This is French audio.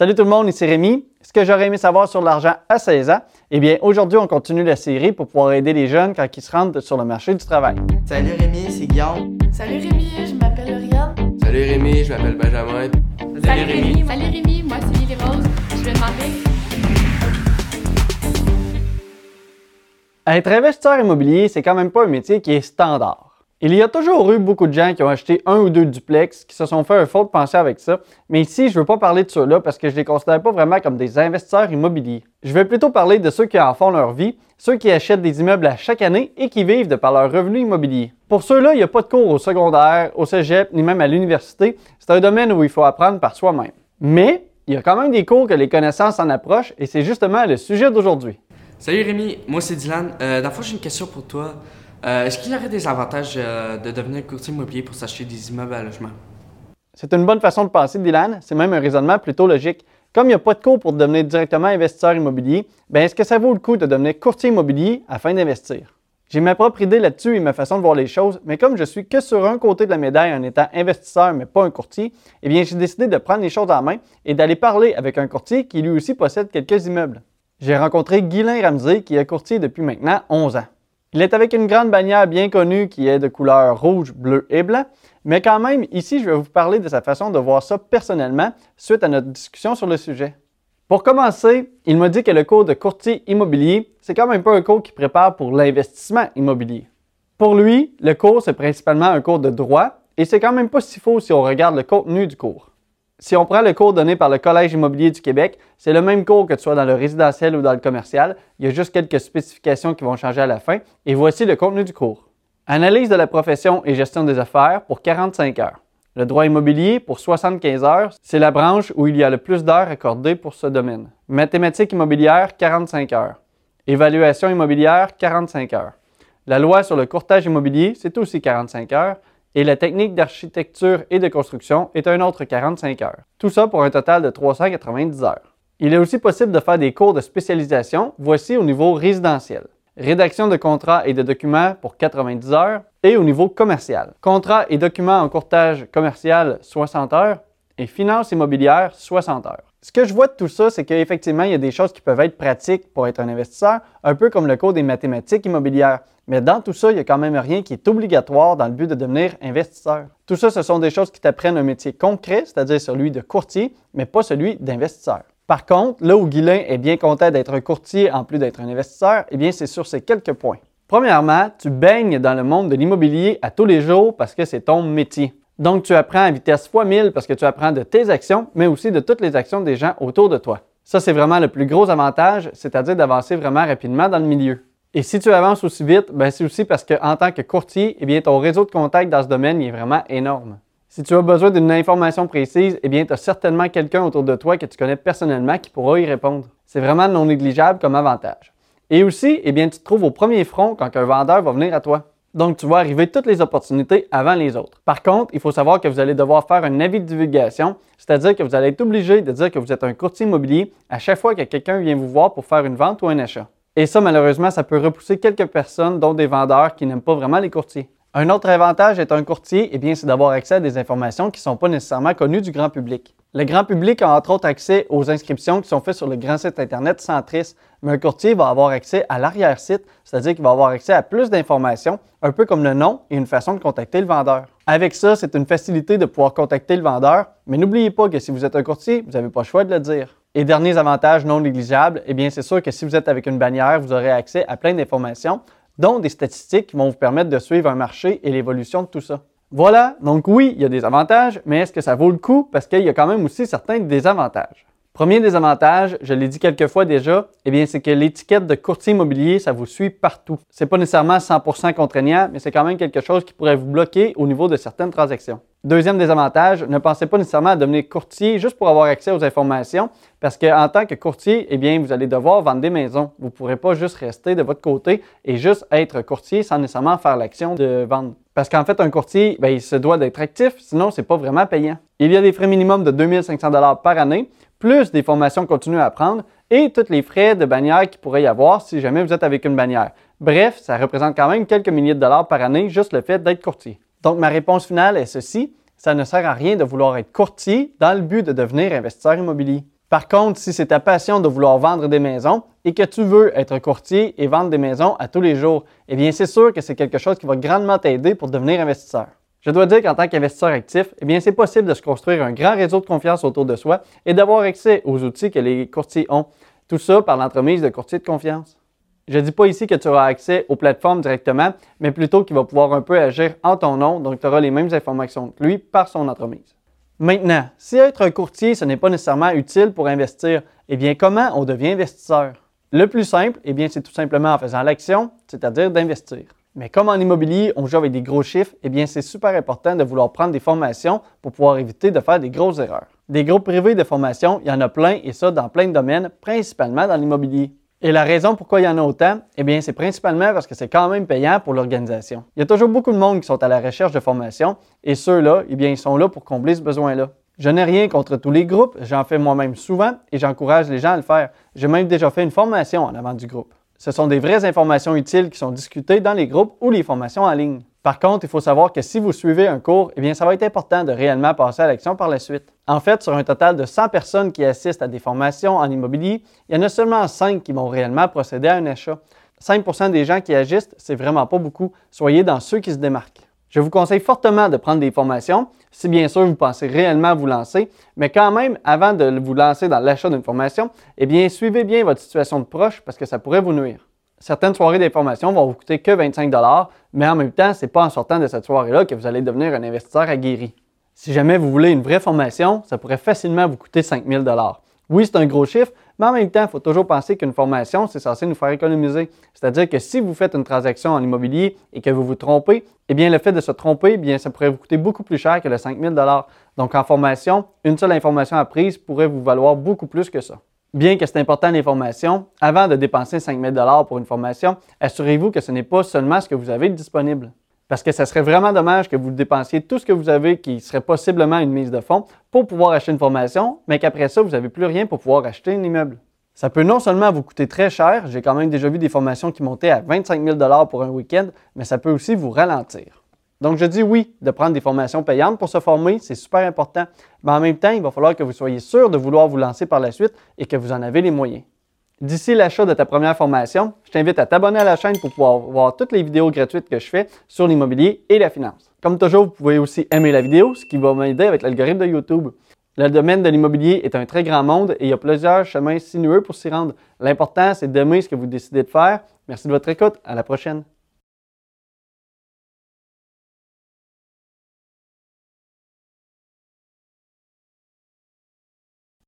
Salut tout le monde, ici Rémi. Ce que j'aurais aimé savoir sur l'argent à 16 ans, eh bien aujourd'hui on continue la série pour pouvoir aider les jeunes quand ils se rendent sur le marché du travail. Salut Rémi, c'est Guillaume. Salut Rémi, je m'appelle Lauriane. Salut Rémi, je m'appelle Benjamin. Salut Rémi. Salut Rémi, moi c'est Lily Rose. Je vais demander. Être investisseur immobilier, c'est quand même pas un métier qui est standard. Il y a toujours eu beaucoup de gens qui ont acheté un ou deux duplex, qui se sont fait un faux de pensée avec ça, mais ici, je ne veux pas parler de ceux-là parce que je ne les considère pas vraiment comme des investisseurs immobiliers. Je vais plutôt parler de ceux qui en font leur vie, ceux qui achètent des immeubles à chaque année et qui vivent de par leur revenu immobilier. Pour ceux-là, il n'y a pas de cours au secondaire, au cégep, ni même à l'université. C'est un domaine où il faut apprendre par soi-même. Mais il y a quand même des cours que les connaissances en approchent et c'est justement le sujet d'aujourd'hui. Salut Rémi, moi c'est Dylan. Euh, D'abord, j'ai une question pour toi. Euh, Est-ce qu'il y aurait des avantages euh, de devenir courtier immobilier pour s'acheter des immeubles à logement? C'est une bonne façon de penser, Dylan. C'est même un raisonnement plutôt logique. Comme il n'y a pas de cours pour devenir directement investisseur immobilier, ben est-ce que ça vaut le coup de devenir courtier immobilier afin d'investir? J'ai ma propre idée là-dessus et ma façon de voir les choses, mais comme je suis que sur un côté de la médaille en étant investisseur mais pas un courtier, eh bien j'ai décidé de prendre les choses en main et d'aller parler avec un courtier qui lui aussi possède quelques immeubles. J'ai rencontré Guylain Ramsey qui est courtier depuis maintenant 11 ans. Il est avec une grande bannière bien connue qui est de couleur rouge, bleu et blanc, mais quand même, ici, je vais vous parler de sa façon de voir ça personnellement suite à notre discussion sur le sujet. Pour commencer, il m'a dit que le cours de courtier immobilier, c'est quand même pas un cours qui prépare pour l'investissement immobilier. Pour lui, le cours, c'est principalement un cours de droit et c'est quand même pas si faux si on regarde le contenu du cours. Si on prend le cours donné par le Collège immobilier du Québec, c'est le même cours que tu sois dans le résidentiel ou dans le commercial. Il y a juste quelques spécifications qui vont changer à la fin. Et voici le contenu du cours. Analyse de la profession et gestion des affaires pour 45 heures. Le droit immobilier pour 75 heures, c'est la branche où il y a le plus d'heures accordées pour ce domaine. Mathématiques immobilières, 45 heures. Évaluation immobilière, 45 heures. La loi sur le courtage immobilier, c'est aussi 45 heures et la technique d'architecture et de construction est un autre 45 heures. Tout ça pour un total de 390 heures. Il est aussi possible de faire des cours de spécialisation, voici au niveau résidentiel. Rédaction de contrats et de documents pour 90 heures et au niveau commercial. Contrats et documents en courtage commercial 60 heures et finance immobilière 60 heures. Ce que je vois de tout ça, c'est qu'effectivement, il y a des choses qui peuvent être pratiques pour être un investisseur, un peu comme le cours des mathématiques immobilières. Mais dans tout ça, il n'y a quand même rien qui est obligatoire dans le but de devenir investisseur. Tout ça, ce sont des choses qui t'apprennent un métier concret, c'est-à-dire celui de courtier, mais pas celui d'investisseur. Par contre, là où Guilain est bien content d'être un courtier en plus d'être un investisseur, eh bien, c'est sur ces quelques points. Premièrement, tu baignes dans le monde de l'immobilier à tous les jours parce que c'est ton métier. Donc, tu apprends à vitesse fois 1000 parce que tu apprends de tes actions, mais aussi de toutes les actions des gens autour de toi. Ça, c'est vraiment le plus gros avantage, c'est-à-dire d'avancer vraiment rapidement dans le milieu. Et si tu avances aussi vite, ben c'est aussi parce qu'en tant que courtier, eh bien, ton réseau de contacts dans ce domaine est vraiment énorme. Si tu as besoin d'une information précise, eh bien, tu as certainement quelqu'un autour de toi que tu connais personnellement qui pourra y répondre. C'est vraiment non négligeable comme avantage. Et aussi, eh bien, tu te trouves au premier front quand un vendeur va venir à toi. Donc, tu vas arriver toutes les opportunités avant les autres. Par contre, il faut savoir que vous allez devoir faire un avis de divulgation, c'est-à-dire que vous allez être obligé de dire que vous êtes un courtier immobilier à chaque fois que quelqu'un vient vous voir pour faire une vente ou un achat. Et ça, malheureusement, ça peut repousser quelques personnes, dont des vendeurs qui n'aiment pas vraiment les courtiers. Un autre avantage d'être un courtier, eh bien, c'est d'avoir accès à des informations qui ne sont pas nécessairement connues du grand public. Le grand public a entre autres accès aux inscriptions qui sont faites sur le grand site Internet Centris, mais un courtier va avoir accès à l'arrière-site, c'est-à-dire qu'il va avoir accès à plus d'informations, un peu comme le nom et une façon de contacter le vendeur. Avec ça, c'est une facilité de pouvoir contacter le vendeur, mais n'oubliez pas que si vous êtes un courtier, vous n'avez pas le choix de le dire. Et derniers avantages non négligeables, eh bien, c'est sûr que si vous êtes avec une bannière, vous aurez accès à plein d'informations, dont des statistiques qui vont vous permettre de suivre un marché et l'évolution de tout ça. Voilà, donc oui, il y a des avantages, mais est-ce que ça vaut le coup? Parce qu'il y a quand même aussi certains désavantages. Premier désavantage, je l'ai dit quelques fois déjà, eh bien, c'est que l'étiquette de courtier immobilier, ça vous suit partout. C'est pas nécessairement 100% contraignant, mais c'est quand même quelque chose qui pourrait vous bloquer au niveau de certaines transactions. Deuxième désavantage, ne pensez pas nécessairement à devenir courtier juste pour avoir accès aux informations, parce qu'en tant que courtier, eh bien, vous allez devoir vendre des maisons. Vous ne pourrez pas juste rester de votre côté et juste être courtier sans nécessairement faire l'action de vendre. Parce qu'en fait, un courtier, ben, il se doit d'être actif, sinon c'est pas vraiment payant. Il y a des frais minimums de 2500 par année plus des formations continues à apprendre et tous les frais de bannière qu'il pourrait y avoir si jamais vous êtes avec une bannière. Bref, ça représente quand même quelques milliers de dollars par année juste le fait d'être courtier. Donc ma réponse finale est ceci, ça ne sert à rien de vouloir être courtier dans le but de devenir investisseur immobilier. Par contre, si c'est ta passion de vouloir vendre des maisons et que tu veux être courtier et vendre des maisons à tous les jours, eh bien c'est sûr que c'est quelque chose qui va grandement t'aider pour devenir investisseur. Je dois dire qu'en tant qu'investisseur actif, eh bien c'est possible de se construire un grand réseau de confiance autour de soi et d'avoir accès aux outils que les courtiers ont. Tout ça par l'entremise de courtiers de confiance. Je ne dis pas ici que tu auras accès aux plateformes directement, mais plutôt qu'il va pouvoir un peu agir en ton nom, donc tu auras les mêmes informations que lui par son entremise. Maintenant, si être un courtier, ce n'est pas nécessairement utile pour investir, eh bien, comment on devient investisseur? Le plus simple, eh bien, c'est tout simplement en faisant l'action, c'est-à-dire d'investir. Mais comme en immobilier, on joue avec des gros chiffres, eh bien, c'est super important de vouloir prendre des formations pour pouvoir éviter de faire des grosses erreurs. Des groupes privés de formation, il y en a plein et ça dans plein de domaines, principalement dans l'immobilier. Et la raison pourquoi il y en a autant, eh bien, c'est principalement parce que c'est quand même payant pour l'organisation. Il y a toujours beaucoup de monde qui sont à la recherche de formation et ceux-là, eh bien, ils sont là pour combler ce besoin-là. Je n'ai rien contre tous les groupes, j'en fais moi-même souvent et j'encourage les gens à le faire. J'ai même déjà fait une formation en avant du groupe. Ce sont des vraies informations utiles qui sont discutées dans les groupes ou les formations en ligne. Par contre, il faut savoir que si vous suivez un cours, eh bien, ça va être important de réellement passer à l'action par la suite. En fait, sur un total de 100 personnes qui assistent à des formations en immobilier, il y en a seulement 5 qui vont réellement procéder à un achat. 5% des gens qui agissent, c'est vraiment pas beaucoup. Soyez dans ceux qui se démarquent. Je vous conseille fortement de prendre des formations, si bien sûr vous pensez réellement vous lancer, mais quand même, avant de vous lancer dans l'achat d'une formation, eh bien, suivez bien votre situation de proche parce que ça pourrait vous nuire certaines soirées d'information vont vous coûter que 25 mais en même temps, ce n'est pas en sortant de cette soirée-là que vous allez devenir un investisseur aguerri. Si jamais vous voulez une vraie formation, ça pourrait facilement vous coûter 5 000 Oui, c'est un gros chiffre, mais en même temps, il faut toujours penser qu'une formation, c'est censé nous faire économiser. C'est-à-dire que si vous faites une transaction en immobilier et que vous vous trompez, eh bien, le fait de se tromper, eh bien, ça pourrait vous coûter beaucoup plus cher que le 5 000 Donc, en formation, une seule information apprise pourrait vous valoir beaucoup plus que ça. Bien que c'est important l'information, avant de dépenser 5 000 pour une formation, assurez-vous que ce n'est pas seulement ce que vous avez disponible. Parce que ce serait vraiment dommage que vous dépensiez tout ce que vous avez qui serait possiblement une mise de fonds pour pouvoir acheter une formation, mais qu'après ça, vous n'avez plus rien pour pouvoir acheter un immeuble. Ça peut non seulement vous coûter très cher, j'ai quand même déjà vu des formations qui montaient à 25 000 pour un week-end, mais ça peut aussi vous ralentir. Donc, je dis oui de prendre des formations payantes pour se former, c'est super important. Mais en même temps, il va falloir que vous soyez sûr de vouloir vous lancer par la suite et que vous en avez les moyens. D'ici l'achat de ta première formation, je t'invite à t'abonner à la chaîne pour pouvoir voir toutes les vidéos gratuites que je fais sur l'immobilier et la finance. Comme toujours, vous pouvez aussi aimer la vidéo, ce qui va m'aider avec l'algorithme de YouTube. Le domaine de l'immobilier est un très grand monde et il y a plusieurs chemins sinueux pour s'y rendre. L'important, c'est d'aimer ce que vous décidez de faire. Merci de votre écoute. À la prochaine.